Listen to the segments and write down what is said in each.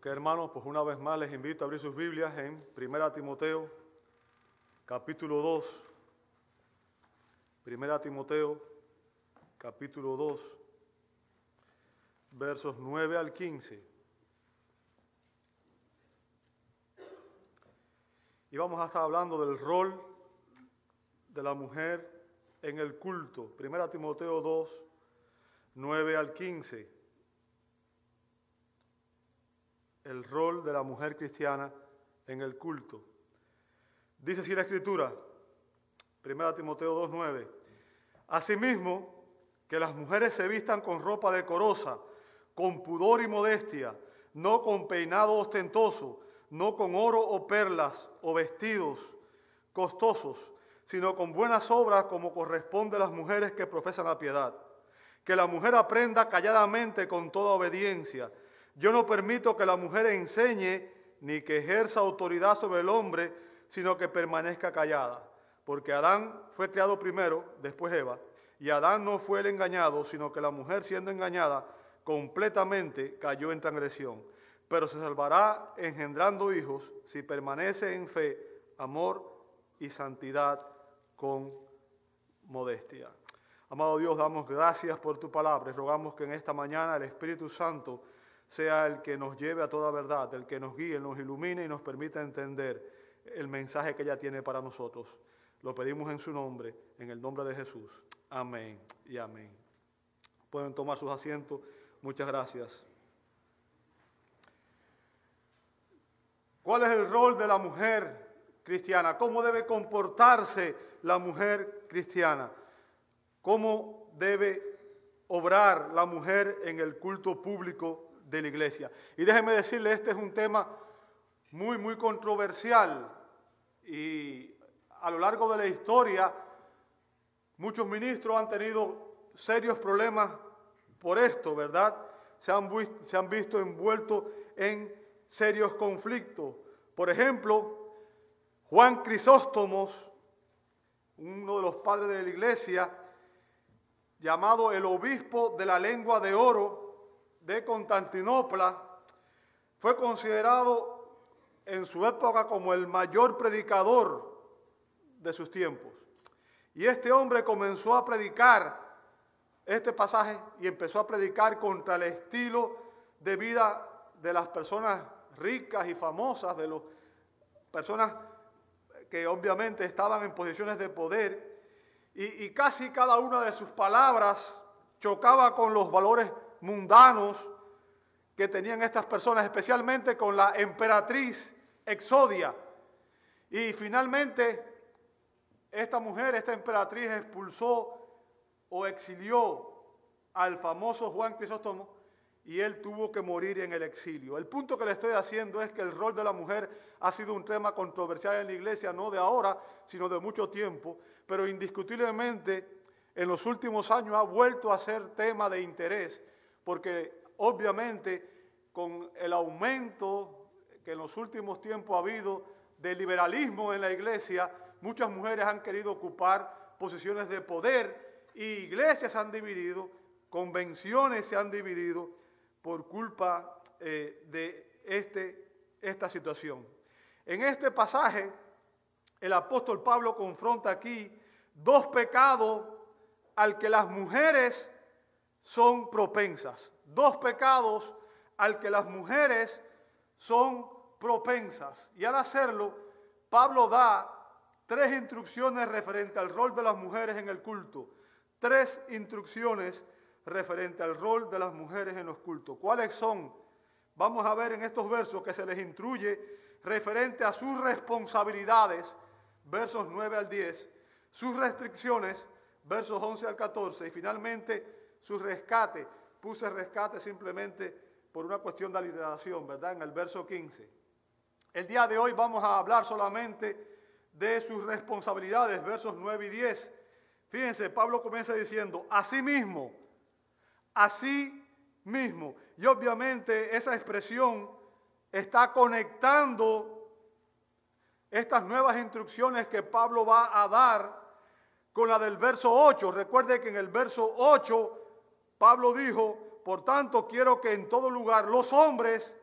Ok, hermanos, pues una vez más les invito a abrir sus Biblias en 1 Timoteo, capítulo 2. 1 Timoteo, capítulo 2, versos 9 al 15. Y vamos a estar hablando del rol de la mujer en el culto. 1 Timoteo 2, 9 al 15 el rol de la mujer cristiana en el culto. Dice así la escritura, 1 Timoteo 2.9, Asimismo, que las mujeres se vistan con ropa decorosa, con pudor y modestia, no con peinado ostentoso, no con oro o perlas o vestidos costosos, sino con buenas obras como corresponde a las mujeres que profesan la piedad. Que la mujer aprenda calladamente con toda obediencia yo no permito que la mujer enseñe ni que ejerza autoridad sobre el hombre, sino que permanezca callada. Porque Adán fue creado primero, después Eva, y Adán no fue el engañado, sino que la mujer siendo engañada completamente cayó en transgresión. Pero se salvará engendrando hijos si permanece en fe, amor y santidad con modestia. Amado Dios, damos gracias por tu palabra rogamos que en esta mañana el Espíritu Santo sea el que nos lleve a toda verdad, el que nos guíe, nos ilumine y nos permita entender el mensaje que ella tiene para nosotros. Lo pedimos en su nombre, en el nombre de Jesús. Amén y amén. Pueden tomar sus asientos. Muchas gracias. ¿Cuál es el rol de la mujer cristiana? ¿Cómo debe comportarse la mujer cristiana? ¿Cómo debe obrar la mujer en el culto público de la iglesia. Y déjeme decirle, este es un tema muy, muy controversial y a lo largo de la historia muchos ministros han tenido serios problemas por esto, ¿verdad? Se han, se han visto envueltos en serios conflictos. Por ejemplo, Juan Crisóstomos, uno de los padres de la iglesia, llamado el obispo de la lengua de oro, de Constantinopla, fue considerado en su época como el mayor predicador de sus tiempos. Y este hombre comenzó a predicar este pasaje y empezó a predicar contra el estilo de vida de las personas ricas y famosas, de las personas que obviamente estaban en posiciones de poder. Y, casi cada una de sus palabras chocaba con los valores mundanos que tenían estas personas, especialmente con la emperatriz Exodia. Y finalmente, esta mujer, esta emperatriz, expulsó o exilió al famoso Juan Crisóstomo y él tuvo que morir en el exilio. El punto que le estoy haciendo es que el rol de la mujer ha sido un tema controversial en la iglesia, no de ahora, sino de mucho tiempo, pero indiscutiblemente en los últimos años ha vuelto a ser tema de interés porque obviamente con el aumento que en los últimos tiempos ha habido del liberalismo en la iglesia, muchas mujeres han querido ocupar posiciones de poder y iglesias se han dividido, convenciones se han dividido por culpa eh, de este, esta situación. En este pasaje, el apóstol Pablo confronta aquí dos pecados al que las mujeres son propensas. Dos pecados al que las mujeres son propensas. Y al hacerlo, Pablo da tres instrucciones referente al rol de las mujeres en el culto. Tres instrucciones referente al rol de las mujeres en los cultos. ¿Cuáles son? Vamos a ver en estos versos que se les instruye referente a sus responsabilidades, versos 9 al 10, sus restricciones, versos 11 al 14, y finalmente su rescate. Puse rescate simplemente por una cuestión de aliteración, ¿verdad? En el verso 15. El día de hoy vamos a hablar solamente de sus responsabilidades, versos 9 y 10. Fíjense, Pablo comienza diciendo, así mismo, así mismo. Y obviamente esa expresión está conectando estas nuevas instrucciones que Pablo va a dar con la del verso 8. Recuerde que en el verso 8 Pablo dijo, por tanto quiero que en todo lugar los hombres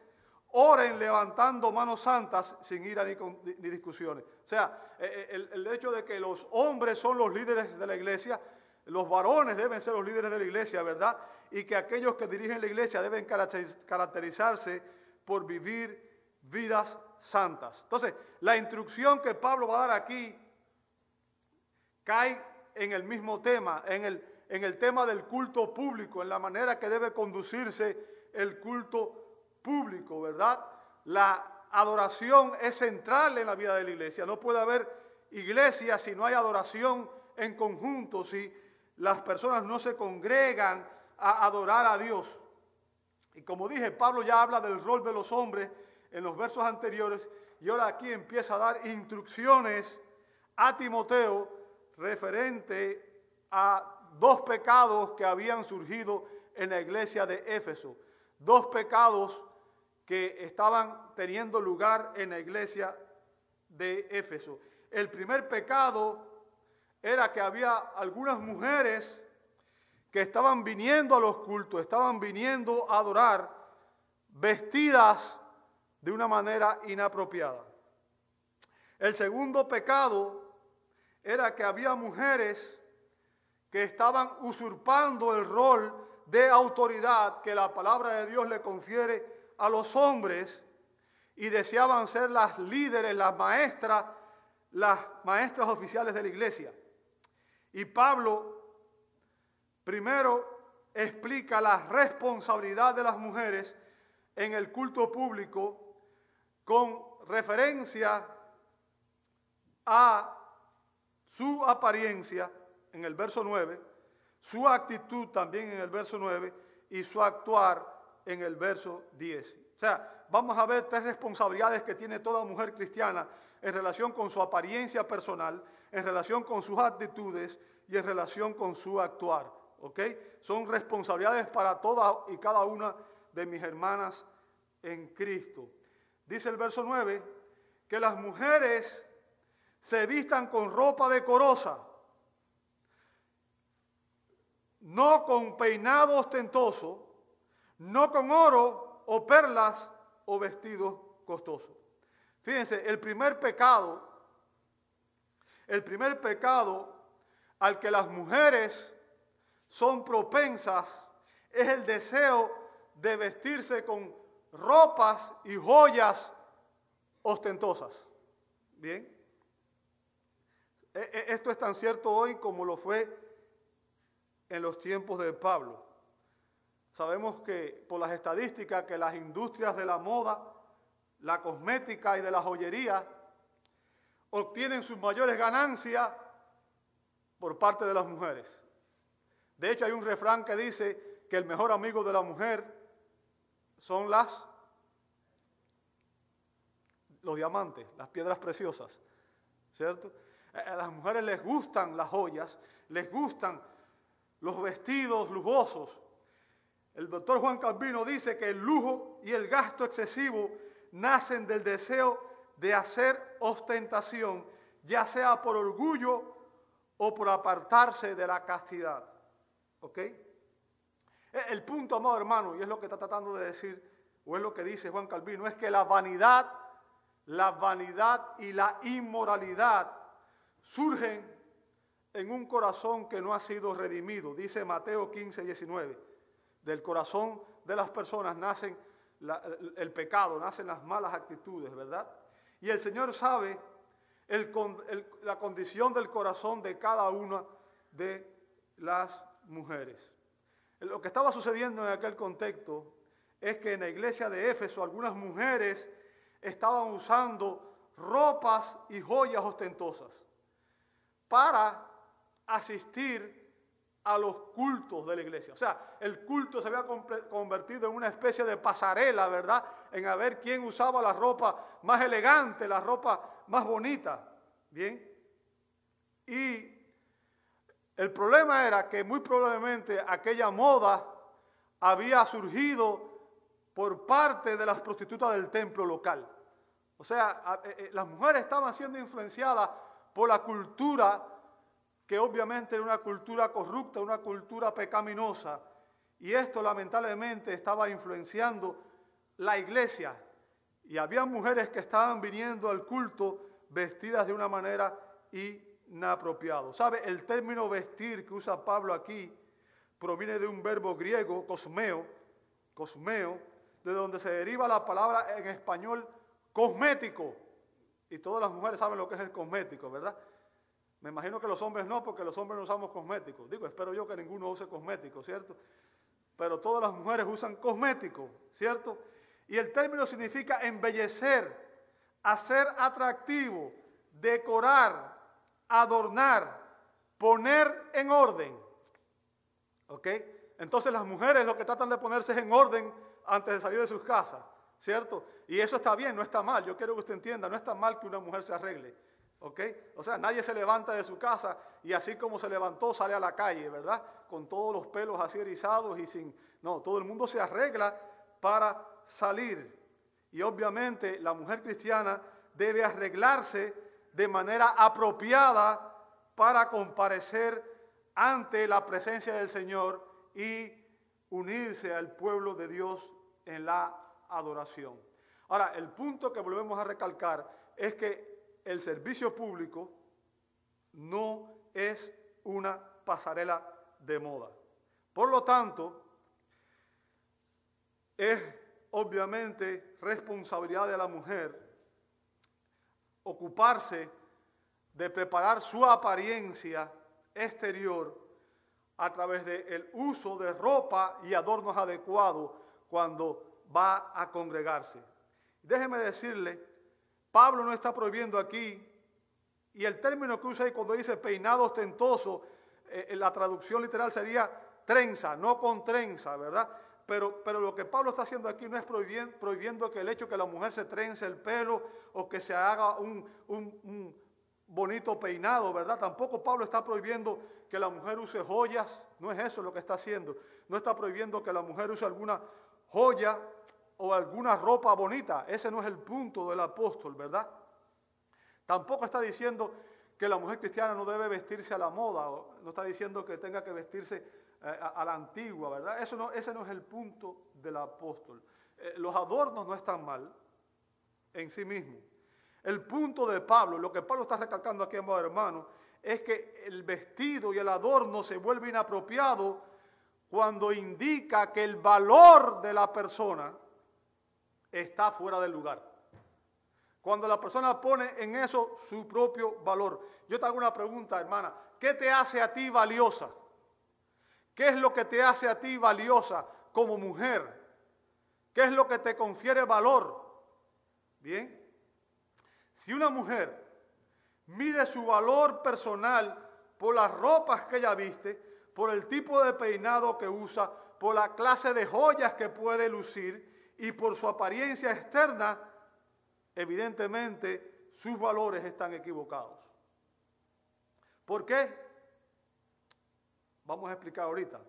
oren levantando manos santas sin ira ni, ni discusiones. O sea, eh, eh, el, hecho de que los hombres son los líderes de la iglesia, los varones deben ser los líderes de la iglesia, ¿verdad? Y que aquellos que dirigen la iglesia deben caracterizarse por vivir vidas santas. Entonces, la instrucción que Pablo va a dar aquí cae en el mismo tema, en el, en el tema del culto público, en la manera que debe conducirse el culto público, ¿verdad? La adoración es central en la vida de la iglesia. No puede haber iglesia si no hay adoración en conjunto, si las personas no se congregan a adorar a Dios. Y como dije, Pablo ya habla del rol de los hombres en los versos anteriores y ahora aquí empieza a dar instrucciones a Timoteo referente a dos pecados que habían surgido en la iglesia de Éfeso. Dos pecados que estaban teniendo lugar en la iglesia de Éfeso. El primer pecado era que había algunas mujeres que estaban viniendo a los cultos, estaban viniendo a adorar vestidas de una manera inapropiada. El segundo pecado era que había mujeres que estaban usurpando el rol de autoridad que la palabra de Dios le confiere a los hombres y deseaban ser las líderes, las maestras, las maestras oficiales de la iglesia. Y Pablo primero explica la responsabilidad de las mujeres en el culto público con referencia a su apariencia en el verso 9, su actitud también en el verso 9 y su actuar en el verso 10. O sea, vamos a ver tres responsabilidades que tiene toda mujer cristiana en relación con su apariencia personal, en relación con sus actitudes y en relación con su actuar. Son responsabilidades para toda y cada una de mis hermanas en Cristo. Dice el verso 9 que las mujeres se vistan con ropa decorosa, no con peinado ostentoso, no con oro o perlas o vestidos costosos. Fíjense, el primer pecado, el primer pecado al que las mujeres son propensas es el deseo de vestirse con ropas y joyas ostentosas. Bien. E, e, esto es tan cierto hoy como lo fue en los tiempos de Pablo. Sabemos que por las estadísticas que las industrias de la moda, la cosmética y de la joyería obtienen sus mayores ganancias por parte de las mujeres. De hecho, hay un refrán que dice que el mejor amigo de la mujer son las los diamantes, las piedras preciosas, ¿cierto? A las mujeres les gustan las joyas, les gustan los vestidos lujosos, el doctor Juan Calvino dice que el lujo y el gasto excesivo nacen del deseo de hacer ostentación, ya sea por orgullo o por apartarse de la castidad. ¿Ok? E, el punto, amado hermano, y es lo que está tratando de decir, o es lo que dice Juan Calvino, es que la vanidad, la vanidad y la inmoralidad surgen en un corazón que no ha sido redimido, dice Mateo 15, 19 del corazón de las personas nacen el pecado, nacen las malas actitudes, ¿verdad? Y el Señor sabe la condición del corazón de cada una de las mujeres. Lo que estaba sucediendo en aquel contexto es que en la iglesia de Éfeso algunas mujeres estaban usando ropas y joyas ostentosas para asistir a los cultos de la iglesia. O sea, el culto se había convertido en una especie de pasarela, ¿verdad? En a ver quién usaba la ropa más elegante, la ropa más bonita. Bien. Y el problema era que muy probablemente aquella moda había surgido por parte de las prostitutas del templo local. O sea, eh, eh, las mujeres estaban siendo influenciadas por la cultura que obviamente era una cultura corrupta, una cultura pecaminosa, y esto lamentablemente estaba influenciando la iglesia, Y había mujeres que estaban viniendo al culto vestidas de una manera inapropiada. ¿Sabe? El término vestir que usa Pablo aquí proviene de un verbo griego, cosmeo, cosmeo, de donde se deriva la palabra en español cosmético. Y todas las mujeres saben lo que es el cosmético, ¿verdad? Me imagino que los hombres no, porque los hombres no usamos cosméticos. Digo, espero yo que ninguno use cosméticos, ¿cierto? Pero todas las mujeres usan cosméticos, ¿cierto? Y el término significa embellecer, hacer atractivo, decorar, adornar, poner en orden. ¿Ok? Entonces las mujeres lo que tratan de ponerse es en orden antes de salir de sus casas, ¿cierto? Y eso está bien, no está mal. Yo quiero que usted entienda, no está mal que una mujer se arregle. ¿Ok? O sea, nadie se levanta de su casa y así como se levantó sale a la calle, ¿verdad? Con todos los pelos así erizados y sin... No, todo el mundo se arregla para salir. Y obviamente la mujer cristiana debe arreglarse de manera apropiada para comparecer ante la presencia del Señor y unirse al pueblo de Dios en la adoración. Ahora, el punto que volvemos a recalcar es que el servicio público no es una pasarela de moda. Por lo tanto, es obviamente responsabilidad de la mujer ocuparse de preparar su apariencia exterior a través del uso de ropa y adornos adecuados cuando va a congregarse. Déjeme decirle, Pablo no está prohibiendo aquí, y el término que usa ahí cuando dice peinado ostentoso, eh, en la traducción literal sería trenza, no con trenza, ¿verdad? Pero, pero lo que Pablo está haciendo aquí no es prohibiendo, prohibiendo que el hecho que la mujer se trence el pelo o que se haga un, un bonito peinado, ¿verdad? Tampoco Pablo está prohibiendo que la mujer use joyas, no es eso lo que está haciendo. No está prohibiendo que la mujer use alguna joya o alguna ropa bonita. Ese no es el punto del apóstol, ¿verdad? Tampoco está diciendo que la mujer cristiana no debe vestirse a la moda, no está diciendo que tenga que vestirse eh, a, la antigua, ¿verdad? Eso no, ese no es el punto del apóstol. Eh, los adornos no están mal en sí mismos. El punto de Pablo, lo que Pablo está recalcando aquí, hermanos, es que el vestido y el adorno se vuelve inapropiado cuando indica que el valor de la persona está fuera del lugar. Cuando la persona pone en eso su propio valor. Yo te hago una pregunta, hermana. ¿Qué te hace a ti valiosa? ¿Qué es lo que te hace a ti valiosa como mujer? ¿Qué es lo que te confiere valor? Bien. Si una mujer mide su valor personal por las ropas que ella viste, por el tipo de peinado que usa, por la clase de joyas que puede lucir y por su apariencia externa, evidentemente sus valores están equivocados. ¿Por qué? Vamos a explicar ahorita.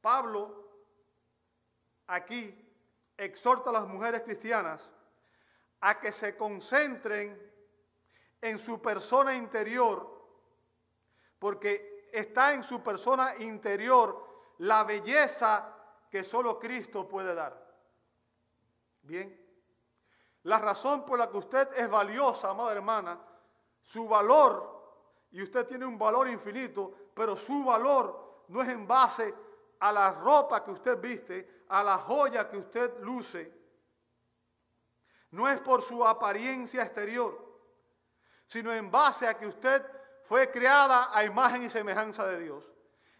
Pablo aquí exhorta a las mujeres cristianas a que se concentren en su persona interior, porque está en su persona interior la belleza que solo Cristo puede dar. Bien, la razón por la que usted es valiosa, amada hermana, su valor, y usted tiene un valor infinito, pero su valor no es en base a la ropa que usted viste, a la joya que usted luce, no es por su apariencia exterior, sino en base a que usted fue creada a imagen y semejanza de Dios,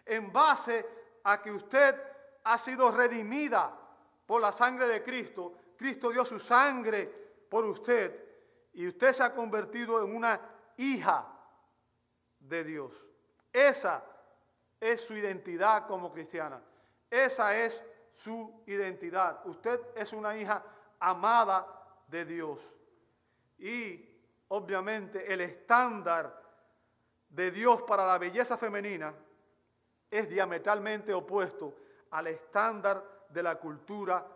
en base a que usted ha sido redimida por la sangre de Cristo, Cristo dio su sangre por usted y usted se ha convertido en una hija de Dios. Esa es su identidad como cristiana. Esa es su identidad. Usted es una hija amada de Dios. Y obviamente el estándar de Dios para la belleza femenina es diametralmente opuesto al estándar de la cultura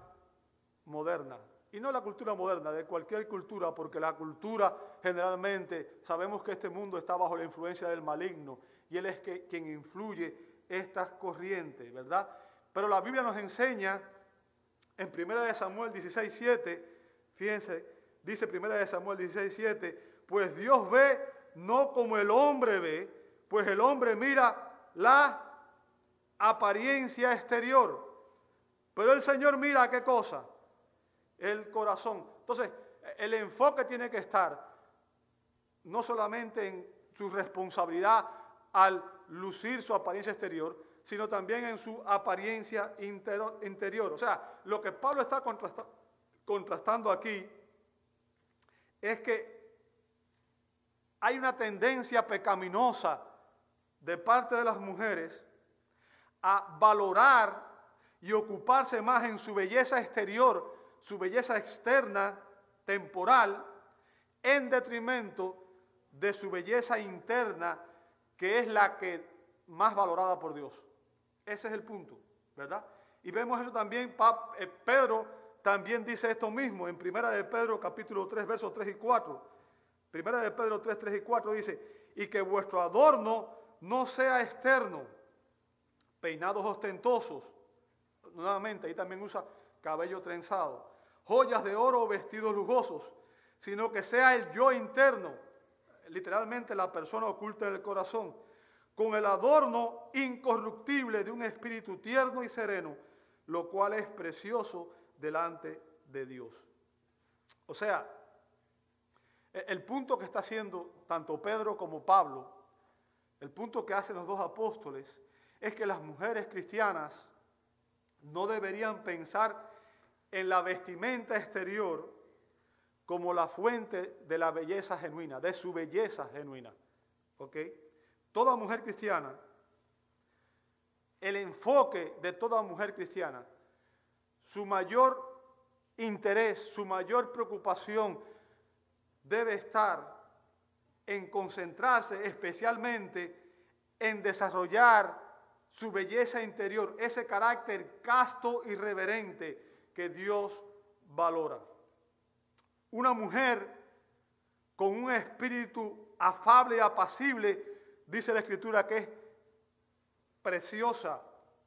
moderna. Y no la cultura moderna, de cualquier cultura, porque la cultura generalmente sabemos que este mundo está bajo la influencia del maligno y él es que, quien influye estas corrientes, ¿verdad? Pero la Biblia nos enseña en 1 Samuel 16, 7, Fíjense, dice 1 Samuel 16, 7, pues Dios ve no como el hombre ve, pues el hombre mira la apariencia exterior, pero el Señor mira qué cosa, el corazón. Entonces, el enfoque tiene que estar no solamente en su responsabilidad al lucir su apariencia exterior, sino también en su apariencia interior. O sea, lo que Pablo está contrastando aquí es que hay una tendencia pecaminosa de parte de las mujeres a valorar y ocuparse más en su belleza exterior, su belleza externa, temporal, en detrimento de su belleza interna, que es la que más valorada por Dios. Ese es el punto, ¿verdad? Y vemos eso también, eh, Pedro también dice esto mismo en Primera de Pedro capítulo 3, versos 3 y 4. Primera de Pedro 3, 3 y 4 dice, y que vuestro adorno no sea externo, peinados ostentosos, nuevamente ahí también usa cabello trenzado, joyas de oro o vestidos lujosos, sino que sea el yo interno, literalmente la persona oculta del corazón, con el adorno incorruptible de un espíritu tierno y sereno, lo cual es precioso delante de Dios. O sea, e, el punto que está haciendo tanto Pedro como Pablo, el punto que hacen los dos apóstoles, es que las mujeres cristianas no deberían pensar en la vestimenta exterior como la fuente de la belleza genuina, de su belleza genuina. ¿Ok? Toda mujer cristiana, el enfoque de toda mujer cristiana, su mayor interés, su mayor preocupación, debe estar en concentrarse especialmente en desarrollar su belleza interior, ese carácter casto y reverente que Dios valora. Una mujer con un espíritu afable y apacible, dice la Escritura, que es preciosa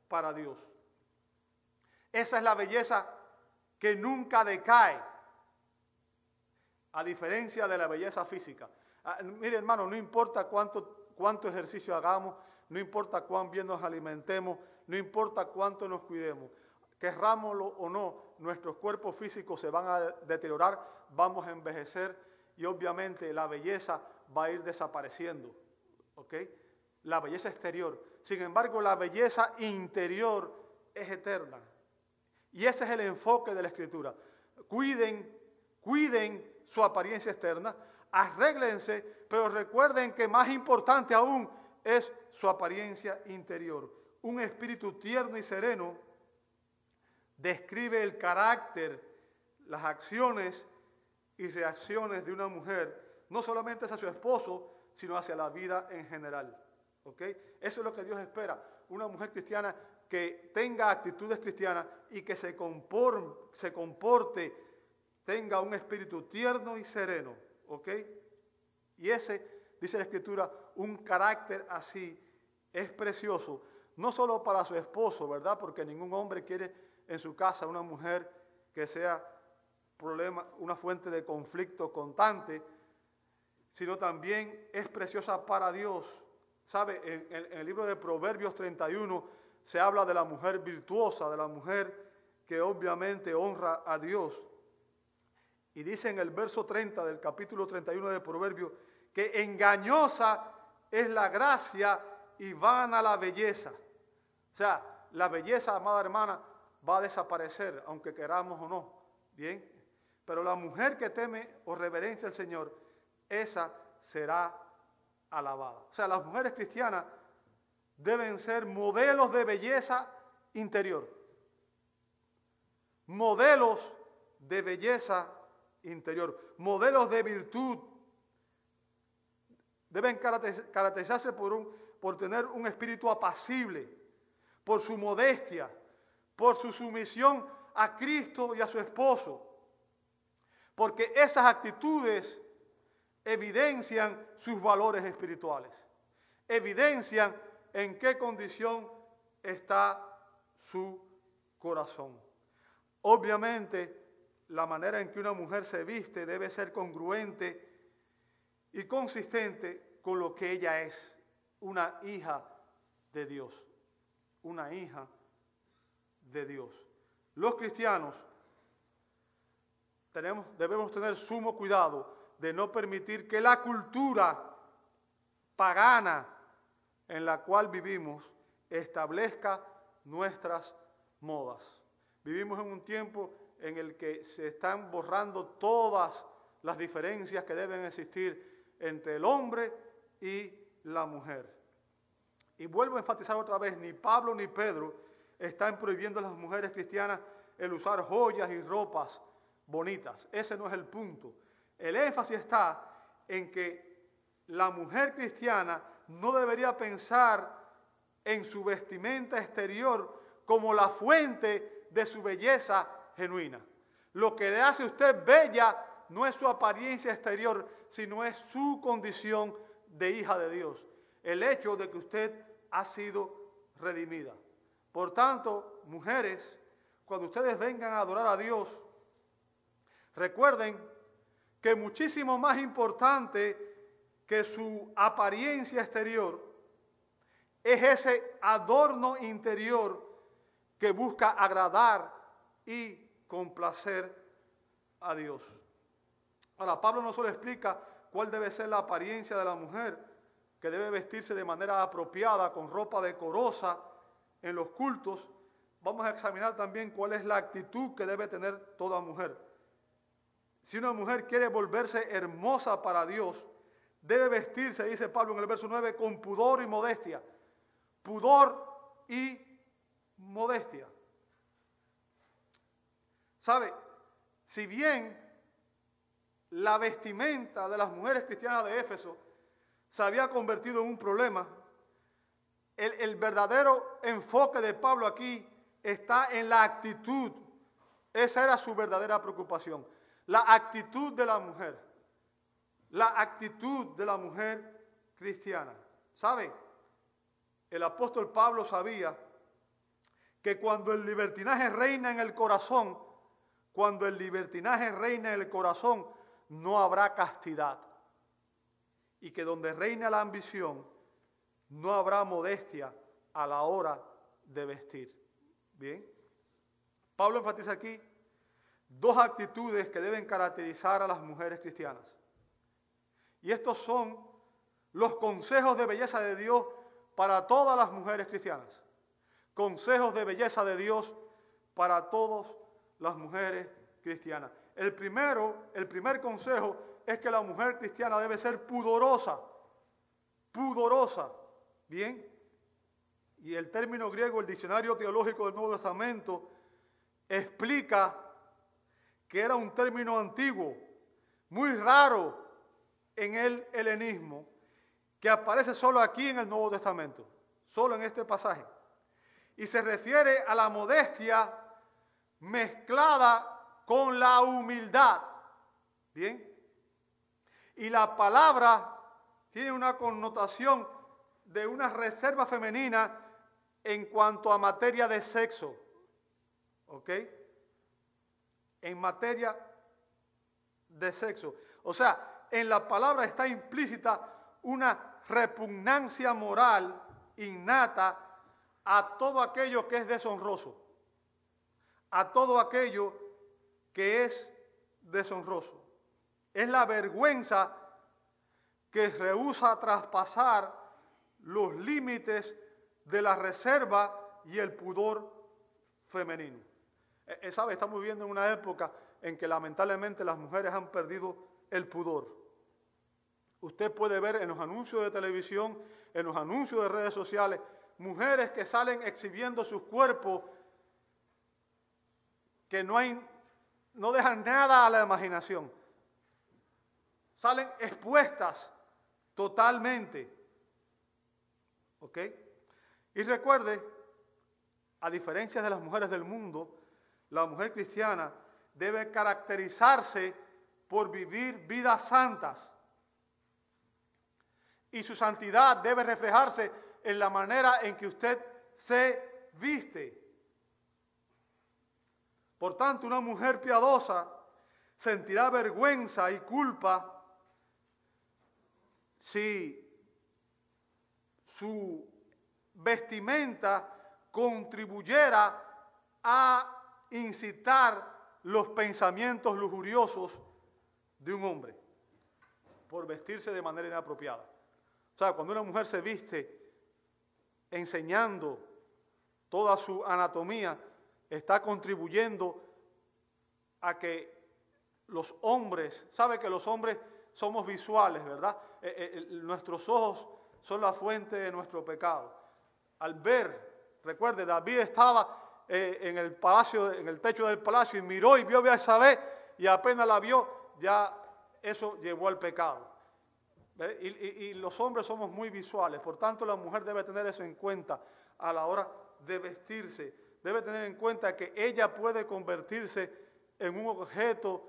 para Dios. Esa es la belleza que nunca decae a diferencia de la belleza física. Ah, mire, hermano, no importa cuánto, cuánto ejercicio hagamos, no importa cuán bien nos alimentemos, no importa cuánto nos cuidemos, querrámoslo o no, nuestros cuerpos físicos se van a deteriorar, vamos a envejecer y obviamente la belleza va a ir desapareciendo. ¿Ok? La belleza exterior. Sin embargo, la belleza interior es eterna. Y ese es el enfoque de la escritura. Cuiden, cuiden su apariencia externa, arréglense, pero recuerden que más importante aún es su apariencia interior. Un espíritu tierno y sereno describe el carácter, las acciones y reacciones de una mujer, no solamente hacia su esposo, sino hacia la vida en general. ¿Ok? Eso es lo que Dios espera. Una mujer cristiana que tenga actitudes cristianas y que se, se comporte tenga un espíritu tierno y sereno, ¿ok? Y ese, dice la Escritura, un carácter así es precioso, no solo para su esposo, ¿verdad? Porque ningún hombre quiere en su casa una mujer que sea problema, una fuente de conflicto constante, sino también es preciosa para Dios. ¿Sabe? En, en el libro de Proverbios 31 se habla de la mujer virtuosa, de la mujer que obviamente honra a Dios. Y dice en el verso 30 del capítulo 31 de Proverbio que engañosa es la gracia y vana la belleza. O sea, la belleza, amada hermana, va a desaparecer, aunque queramos o no. Bien. Pero la mujer que teme o reverencia al Señor, esa será alabada. O sea, las mujeres cristianas deben ser modelos de belleza interior. Modelos de belleza interior, modelos de virtud. Deben caracterizarse por, un, por tener un espíritu apacible, por su modestia, por su sumisión a Cristo y a su esposo. Porque esas actitudes evidencian sus valores espirituales, evidencian en qué condición está su corazón. Obviamente, la manera en que una mujer se viste debe ser congruente y consistente con lo que ella es, una hija de Dios, una hija de Dios. Los cristianos tenemos, debemos tener sumo cuidado de no permitir que la cultura pagana en la cual vivimos establezca nuestras modas. Vivimos en un tiempo en el que se están borrando todas las diferencias que deben existir entre el hombre y la mujer. Y vuelvo a enfatizar otra vez, ni Pablo ni Pedro están prohibiendo a las mujeres cristianas el usar joyas y ropas bonitas. Ese no es el punto. El énfasis está en que la mujer cristiana no debería pensar en su vestimenta exterior como la fuente de su belleza genuina. Lo que le hace a usted bella no es su apariencia exterior, sino es su condición de hija de Dios. El hecho de que usted ha sido redimida. Por tanto, mujeres, cuando ustedes vengan a adorar a Dios, recuerden que muchísimo más importante que su apariencia exterior es ese adorno interior que busca agradar y complacer a Dios. Ahora, Pablo no solo explica cuál debe ser la apariencia de la mujer, que debe vestirse de manera apropiada, con ropa decorosa en los cultos, vamos a examinar también cuál es la actitud que debe tener toda mujer. Si una mujer quiere volverse hermosa para Dios, debe vestirse, dice Pablo en el verso 9, con pudor y modestia. Pudor y modestia. ¿Sabe? Si bien la vestimenta de las mujeres cristianas de Éfeso se había convertido en un problema, el, verdadero enfoque de Pablo aquí está en la actitud. Esa era su verdadera preocupación. La actitud de la mujer la actitud de la mujer cristiana. ¿Sabe? El apóstol Pablo sabía que cuando el libertinaje reina en el corazón, cuando el libertinaje reina en el corazón, no habrá castidad. Y que donde reina la ambición, no habrá modestia a la hora de vestir. Bien. Pablo enfatiza aquí dos actitudes que deben caracterizar a las mujeres cristianas. Y estos son los consejos de belleza de Dios para todas las mujeres cristianas. Consejos de belleza de Dios para todas las mujeres cristianas. El primero, el primer consejo es que la mujer cristiana debe ser pudorosa. Pudorosa. Bien. Y el término griego, el diccionario teológico del Nuevo Testamento, explica que era un término antiguo, muy raro en el helenismo que aparece solo aquí en el Nuevo Testamento, solo en este pasaje. Y se refiere a la modestia mezclada con la humildad. ¿Bien? Y la palabra tiene una connotación de una reserva femenina en cuanto a materia de sexo. ¿Ok? En materia de sexo. O sea, en la palabra está implícita una repugnancia moral innata a todo aquello que es deshonroso, a todo aquello que es deshonroso. Es la vergüenza que rehúsa traspasar los límites de la reserva y el pudor femenino. E, e, ¿Sabe? Estamos viviendo en una época en que lamentablemente las mujeres han perdido el pudor. Usted puede ver en los anuncios de televisión, en los anuncios de redes sociales, mujeres que salen exhibiendo sus cuerpos que no dejan nada a la imaginación. Salen expuestas totalmente. ¿Ok? Y recuerde, a diferencia de las mujeres del mundo, la mujer cristiana debe caracterizarse por vivir vidas santas. Y su santidad debe reflejarse en la manera en que usted se viste. Por tanto, una mujer piadosa sentirá vergüenza y culpa si su vestimenta contribuyera a incitar los pensamientos lujuriosos de un hombre por vestirse de manera inapropiada. O sea, cuando una mujer se viste enseñando toda su anatomía, está contribuyendo a que los hombres, sabe que los hombres somos visuales, ¿verdad? Eh, eh, nuestros ojos son la fuente de nuestro pecado. Al ver, recuerde, David estaba eh, en el palacio, en el techo del palacio y miró y vio a Isabel y apenas la vio, ya eso llevó al pecado. Y, los hombres somos muy visuales, por tanto la mujer debe tener eso en cuenta a la hora de vestirse. Debe tener en cuenta que ella puede convertirse en un objeto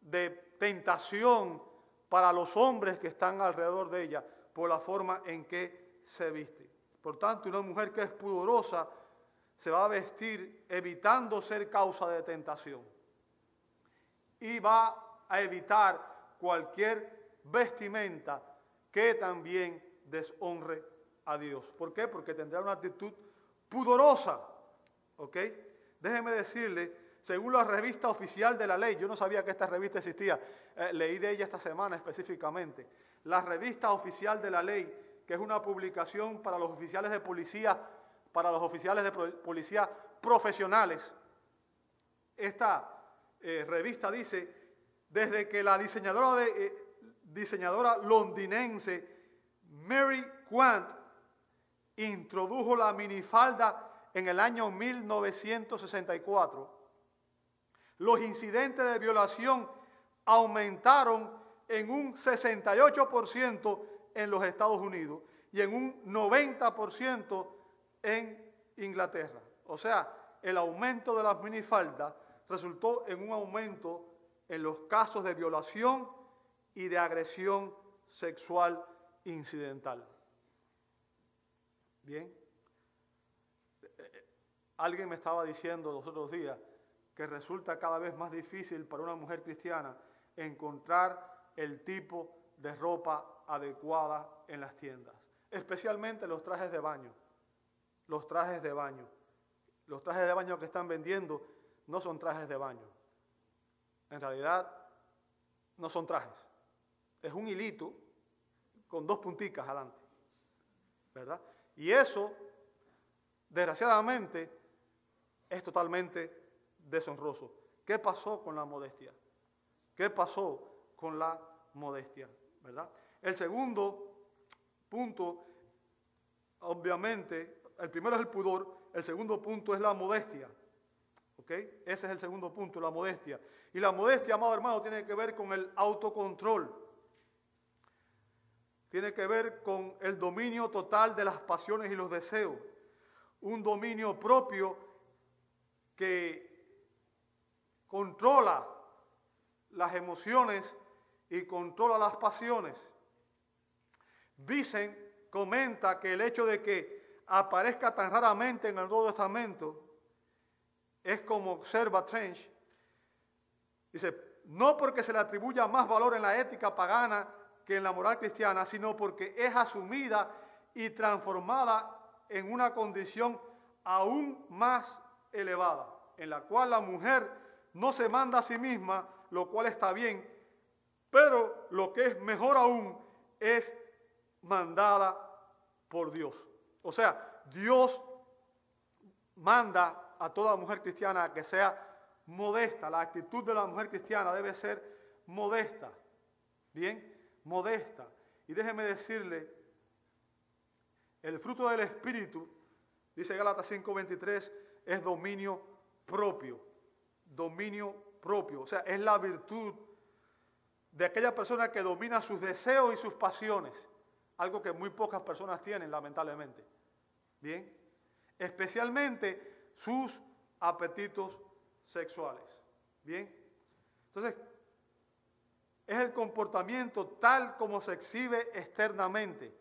de tentación para los hombres que están alrededor de ella por la forma en que se viste. Por tanto, una mujer que es pudorosa se va a vestir evitando ser causa de tentación y va a evitar cualquier vestimenta que también deshonre a Dios. ¿Por qué? Porque tendrá una actitud pudorosa. ¿Ok? Déjeme decirle, según la revista oficial de la ley, yo no sabía que esta revista existía, eh, leí de ella esta semana específicamente, la revista oficial de la ley, que es una publicación para los oficiales de policía, para los oficiales de policía profesionales. Esta eh, revista dice, desde que la diseñadora de, eh, diseñadora londinense Mary Quant introdujo la minifalda en el año 1964, los incidentes de violación aumentaron en un 68% en los Estados Unidos y en un 90% en Inglaterra. O sea, el aumento de las minifaldas resultó en un aumento en los casos de violación y de agresión sexual incidental. Bien. Alguien me estaba diciendo los otros días que resulta cada vez más difícil para una mujer cristiana encontrar el tipo de ropa adecuada en las tiendas, especialmente los trajes de baño. Los trajes de baño. Los trajes de baño que están vendiendo no son trajes de baño. En realidad, no son trajes es un hilito con dos punticas adelante. ¿Verdad? Y eso, desgraciadamente, es totalmente deshonroso. ¿Qué pasó con la modestia? ¿Qué pasó con la modestia? ¿Verdad? El segundo punto, obviamente, el primero es el pudor, el segundo punto es la modestia. ¿Ok? Ese es el segundo punto, la modestia. Y la modestia, amado hermano, tiene que ver con el autocontrol tiene que ver con el dominio total de las pasiones y los deseos. Un dominio propio que controla las emociones y controla las pasiones. Vicen comenta que el hecho de que aparezca tan raramente en el Nuevo Testamento es como observa Trench. Dice, no porque se le atribuya más valor en la ética pagana que en la moral cristiana, sino porque es asumida y transformada en una condición aún más elevada, en la cual la mujer no se manda a sí misma, lo cual está bien, pero lo que es mejor aún es mandada por Dios. O sea, Dios manda a toda mujer cristiana que sea modesta. La actitud de la mujer cristiana debe ser modesta. Bien, modesta. Y déjeme decirle, el fruto del Espíritu, dice Gálatas 5:23, es dominio propio. Dominio propio. O sea, es la virtud de aquella persona que domina sus deseos y sus pasiones. Algo que muy pocas personas tienen, lamentablemente. Bien. Especialmente sus apetitos sexuales. Bien. Entonces, es el comportamiento tal como se exhibe externamente.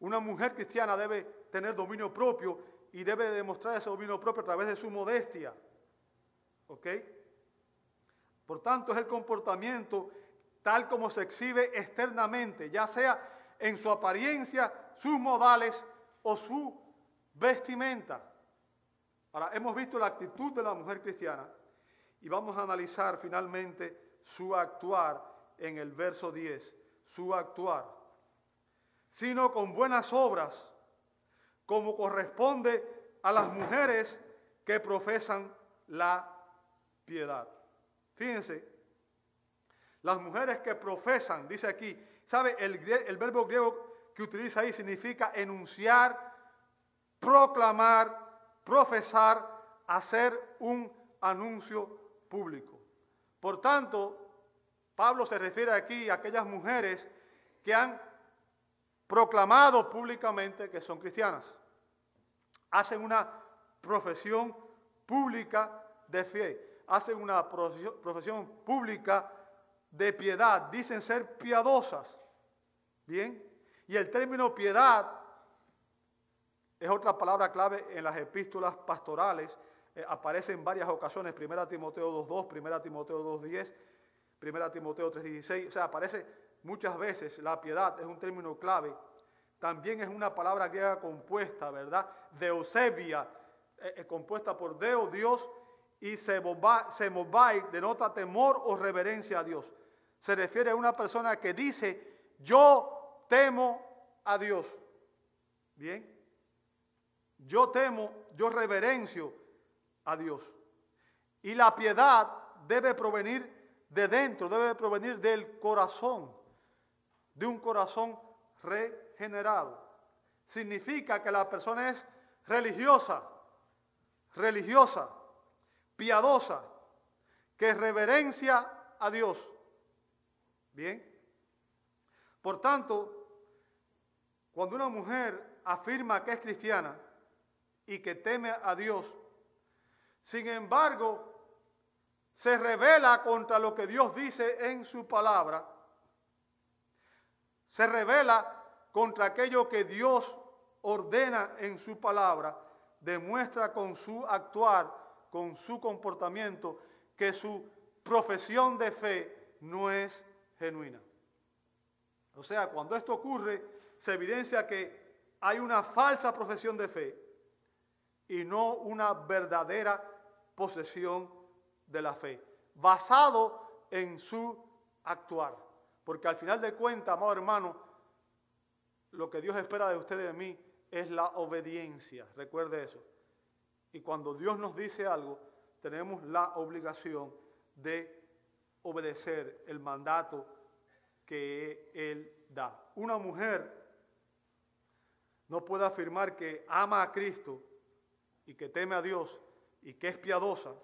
Una mujer cristiana debe tener dominio propio y debe demostrar ese dominio propio a través de su modestia. ¿Ok? Por tanto, es el comportamiento tal como se exhibe externamente, ya sea en su apariencia, sus modales o su vestimenta. Ahora, hemos visto la actitud de la mujer cristiana y vamos a analizar finalmente su actuar en el verso 10, su actuar, sino con buenas obras, como corresponde a las mujeres que profesan la piedad. Fíjense, las mujeres que profesan, dice aquí, ¿sabe? El, verbo griego que utiliza ahí significa enunciar, proclamar, profesar, hacer un anuncio público. Por tanto, Pablo se refiere aquí a aquellas mujeres que han proclamado públicamente que son cristianas. Hacen una profesión pública de fe, hacen una profesión pública de piedad, dicen ser piadosas. Bien, y el término piedad es otra palabra clave en las epístolas pastorales. Eh, aparece en varias ocasiones, 1 Timoteo 2.2, 1 Timoteo 2.10, 1 Timoteo 3.16. O sea, aparece muchas veces la piedad, es un término clave. También es una palabra griega compuesta, ¿verdad? Deusebia, eh, eh, compuesta por Deo, Dios, y semobai, denota temor o reverencia a Dios. Se refiere a una persona que dice, yo temo a Dios. Bien. Yo temo, yo reverencio a Dios. Y la piedad debe provenir de dentro, debe provenir del corazón, de un corazón regenerado. Significa que la persona es religiosa, religiosa, piadosa, que reverencia a Dios. Bien. Por tanto, cuando una mujer afirma que es cristiana y que teme a Dios, sin embargo, se revela contra lo que Dios dice en su palabra, se revela contra aquello que Dios ordena en su palabra, demuestra con su actuar, con su comportamiento, que su profesión de fe no es genuina. O sea, cuando esto ocurre, se evidencia que hay una falsa profesión de fe y no una verdadera posesión de la fe, basado en su actuar. Porque al final de cuentas, amado hermano, lo que Dios espera de usted y de mí es la obediencia. Recuerde eso. Y cuando Dios nos dice algo, tenemos la obligación de obedecer el mandato que Él da. Una mujer no puede afirmar que ama a Cristo y que teme a Dios y que es piadosa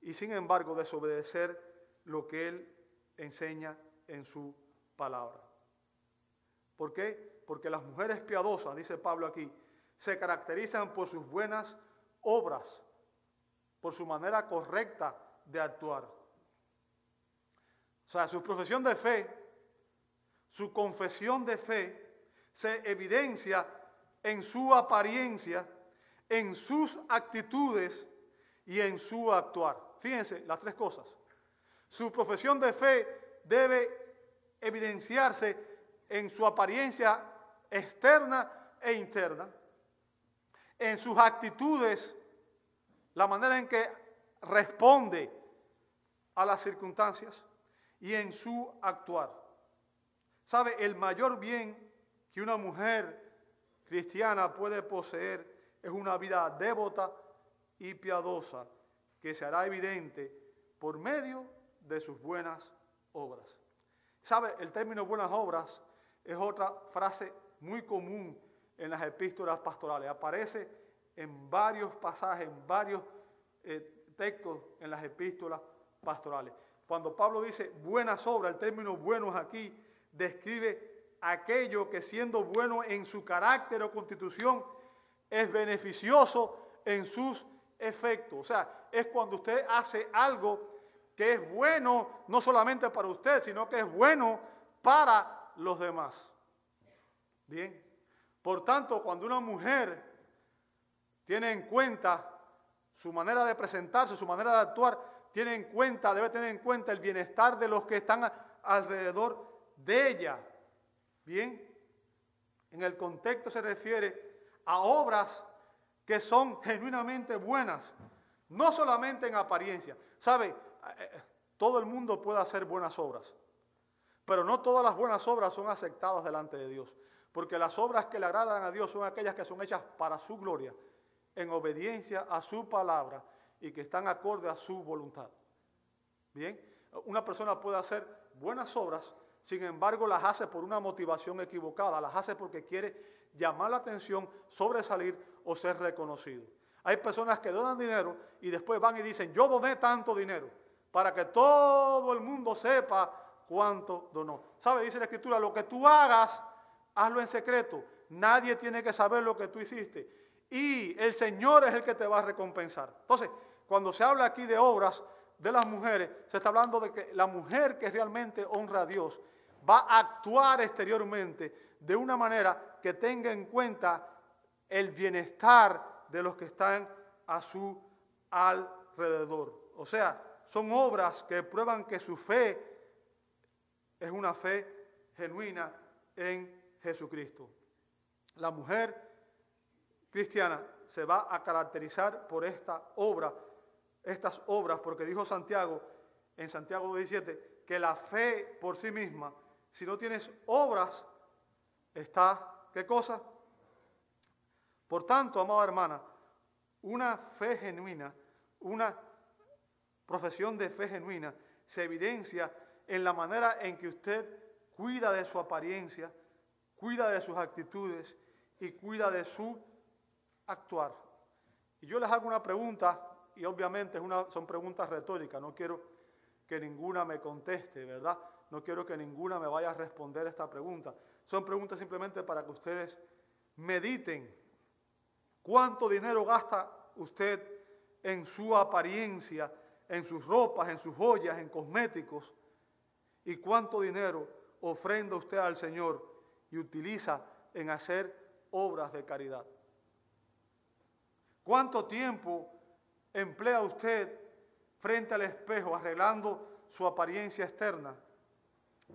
y sin embargo desobedecer lo que Él enseña en su palabra. ¿Por qué? Porque las mujeres piadosas, dice Pablo aquí, se caracterizan por sus buenas obras, por su manera correcta de actuar. O sea, su profesión de fe, su confesión de fe, se evidencia en su apariencia, en sus actitudes y en su actuar. Fíjense las tres cosas. Su profesión de fe debe evidenciarse en su apariencia externa e interna, en sus actitudes, la manera en que responde a las circunstancias y en su actuar. ¿Sabe? El mayor bien que una mujer cristiana puede poseer es una vida devota y piadosa que se hará evidente por medio de sus buenas obras. ¿Sabe? El término buenas obras es otra frase muy común en las epístolas pastorales. Aparece en varios pasajes, en varios eh, textos en las epístolas pastorales. Cuando Pablo dice buenas obras, el término buenos aquí describe aquello que siendo bueno en su carácter o constitución es beneficioso en sus efectos. O sea, es cuando usted hace algo que es bueno no solamente para usted, sino que es bueno para los demás. Bien. Por tanto, cuando una mujer tiene en cuenta su manera de presentarse, su manera de actuar, tiene en cuenta, debe tener en cuenta el bienestar de los que están alrededor de ella. Bien, en el contexto se refiere a obras que son genuinamente buenas, no solamente en apariencia. ¿Sabe? Eh, eh, todo el mundo puede hacer buenas obras, pero no todas las buenas obras son aceptadas delante de Dios, porque las obras que le agradan a Dios son aquellas que son hechas para su gloria, en obediencia a su palabra y que están acorde a su voluntad. Bien, una persona puede hacer buenas obras, sin embargo las hace por una motivación equivocada, las hace porque quiere llamar la atención, sobresalir o ser reconocido. Hay personas que donan dinero y después van y dicen, yo doné tanto dinero, para que todo el mundo sepa cuánto donó. ¿Sabe? Dice la escritura, lo que tú hagas, hazlo en secreto. Nadie tiene que saber lo que tú hiciste. Y el Señor es el que te va a recompensar. Entonces, cuando se habla aquí de obras de las mujeres, se está hablando de que la mujer que realmente honra a Dios va a actuar exteriormente de una manera que tenga en cuenta el bienestar de los que están a su alrededor. O sea, son obras que prueban que su fe es una fe genuina en Jesucristo. La mujer cristiana se va a caracterizar por esta obra, estas obras, porque dijo Santiago en Santiago 17 que la fe por sí misma, si no tienes obras, está, ¿qué cosa? Por tanto, amada hermana, una fe genuina, una profesión de fe genuina, se evidencia en la manera en que usted cuida de su apariencia, cuida de sus actitudes y cuida de su actuar. Y yo les hago una pregunta, y obviamente son preguntas retóricas, no quiero que ninguna me conteste, ¿verdad? No quiero que ninguna me vaya a responder esta pregunta. Son preguntas simplemente para que ustedes mediten cuánto dinero gasta usted en su apariencia, en sus ropas, en sus joyas, en cosméticos, y cuánto dinero ofrenda usted al Señor y utiliza en hacer obras de caridad. ¿Cuánto tiempo emplea usted frente al espejo arreglando su apariencia externa?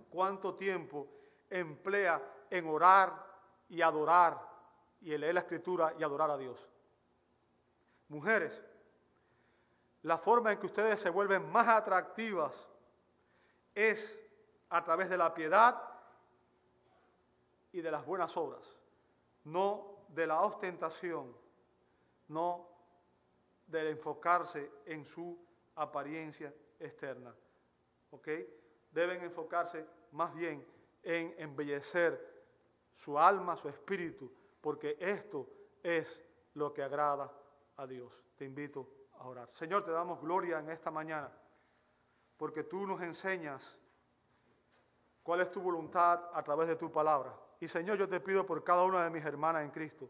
¿Cuánto tiempo emplea en orar y adorar y leer la escritura y adorar a Dios? Mujeres, la forma en que ustedes se vuelven más atractivas es a través de la piedad y de las buenas obras, no de la ostentación, no de enfocarse en su apariencia externa. ¿Ok? Deben enfocarse más bien en embellecer su alma, su espíritu, porque esto es lo que agrada a Dios. Te invito a orar. Señor, te damos gloria en esta mañana, porque tú nos enseñas cuál es tu voluntad a través de tu palabra. Y Señor, yo te pido por cada una de mis hermanas en Cristo.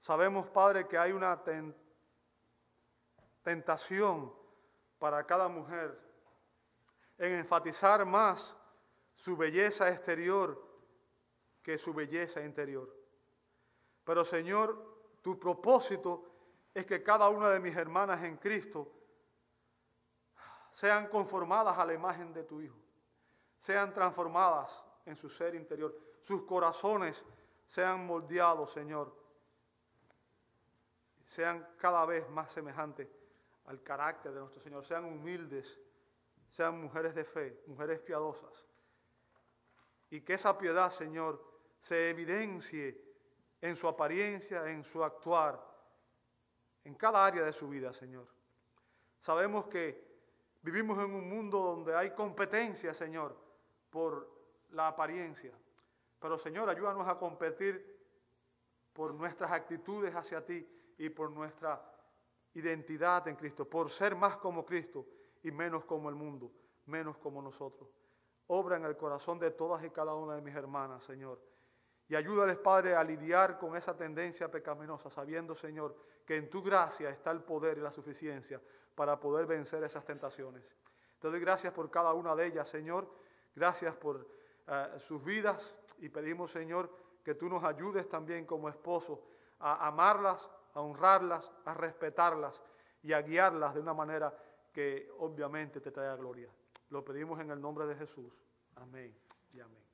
Sabemos, Padre, que hay una tentación para cada mujer en enfatizar más su belleza exterior que su belleza interior. Pero Señor, tu propósito es que cada una de mis hermanas en Cristo sean conformadas a la imagen de tu Hijo, sean transformadas en su ser interior, sus corazones sean moldeados, Señor, sean cada vez más semejantes al carácter de nuestro Señor, sean humildes, sean mujeres de fe, mujeres piadosas, y que esa piedad, Señor, se evidencie en su apariencia, en su actuar, en cada área de su vida, Señor. Sabemos que vivimos en un mundo donde hay competencia, Señor, por la apariencia. Pero, Señor, ayúdanos a competir por nuestras actitudes hacia ti y por nuestra identidad en Cristo, por ser más como Cristo y menos como el mundo, menos como nosotros. Obra en el corazón de todas y cada una de mis hermanas, Señor. Y ayúdales, Padre, a lidiar con esa tendencia pecaminosa, sabiendo, Señor, que en tu gracia está el poder y la suficiencia para poder vencer esas tentaciones. Te doy gracias por cada una de ellas, Señor. Gracias por eh, sus vidas y pedimos, Señor, que tú nos ayudes también como esposo a amarlas, a honrarlas, a respetarlas y a guiarlas de una manera que obviamente te traiga gloria. Lo pedimos en el nombre de Jesús. Amén y amén.